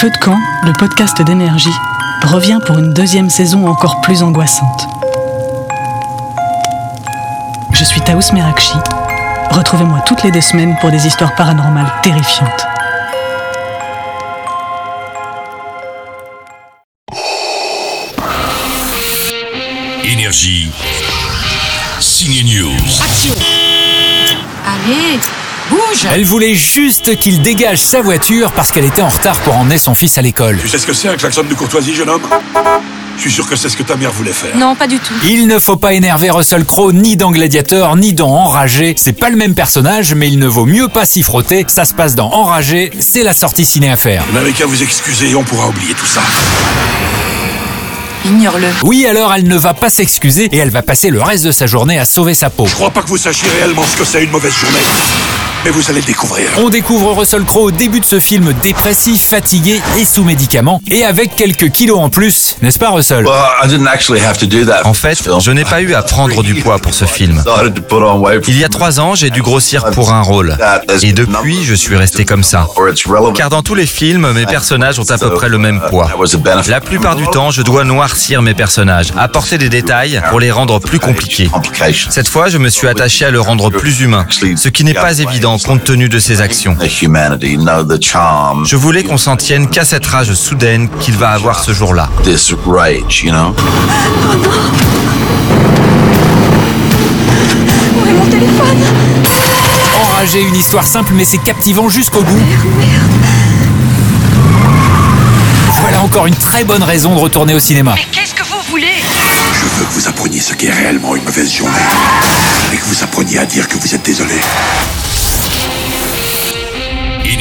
Feu de camp, le podcast d'énergie, revient pour une deuxième saison encore plus angoissante. Je suis Taous Merakchi. Retrouvez-moi toutes les deux semaines pour des histoires paranormales terrifiantes. Énergie. Signe News. Allez, bouge Elle voulait juste qu'il dégage sa voiture parce qu'elle était en retard pour emmener son fils à l'école. Tu sais ce que c'est un klaxon de courtoisie, jeune homme? Je suis sûr que c'est ce que ta mère voulait faire. Non, pas du tout. Il ne faut pas énerver Russell Crowe ni dans Gladiator ni dans Enragé. C'est pas le même personnage, mais il ne vaut mieux pas s'y frotter. Ça se passe dans Enragé, c'est la sortie ciné à faire. Vous n'avez qu'à vous excuser et on pourra oublier tout ça. Ignore-le. Oui, alors elle ne va pas s'excuser et elle va passer le reste de sa journée à sauver sa peau. Je crois pas que vous sachiez réellement ce que c'est une mauvaise journée. Mais vous allez le découvrir. On découvre Russell Crowe au début de ce film dépressif, fatigué et sous médicaments, et avec quelques kilos en plus, n'est-ce pas Russell? En fait, je n'ai pas eu à prendre du poids pour ce film. Il y a trois ans, j'ai dû grossir pour un rôle. Et depuis, je suis resté comme ça. Car dans tous les films, mes personnages ont à peu près le même poids. La plupart du temps, je dois noircir mes personnages, apporter des détails pour les rendre plus compliqués. Cette fois, je me suis attaché à le rendre plus humain, ce qui n'est pas évident compte tenu de ses actions. Je voulais qu'on s'en tienne qu'à cette rage soudaine qu'il va avoir ce jour-là. Où est mon téléphone? Enragé, une histoire simple mais c'est captivant jusqu'au bout. Voilà encore une très bonne raison de retourner au cinéma. Mais qu'est-ce que vous voulez? Je veux que vous appreniez ce qu'est réellement une mauvaise journée. Et que vous appreniez à dire que vous êtes désolé.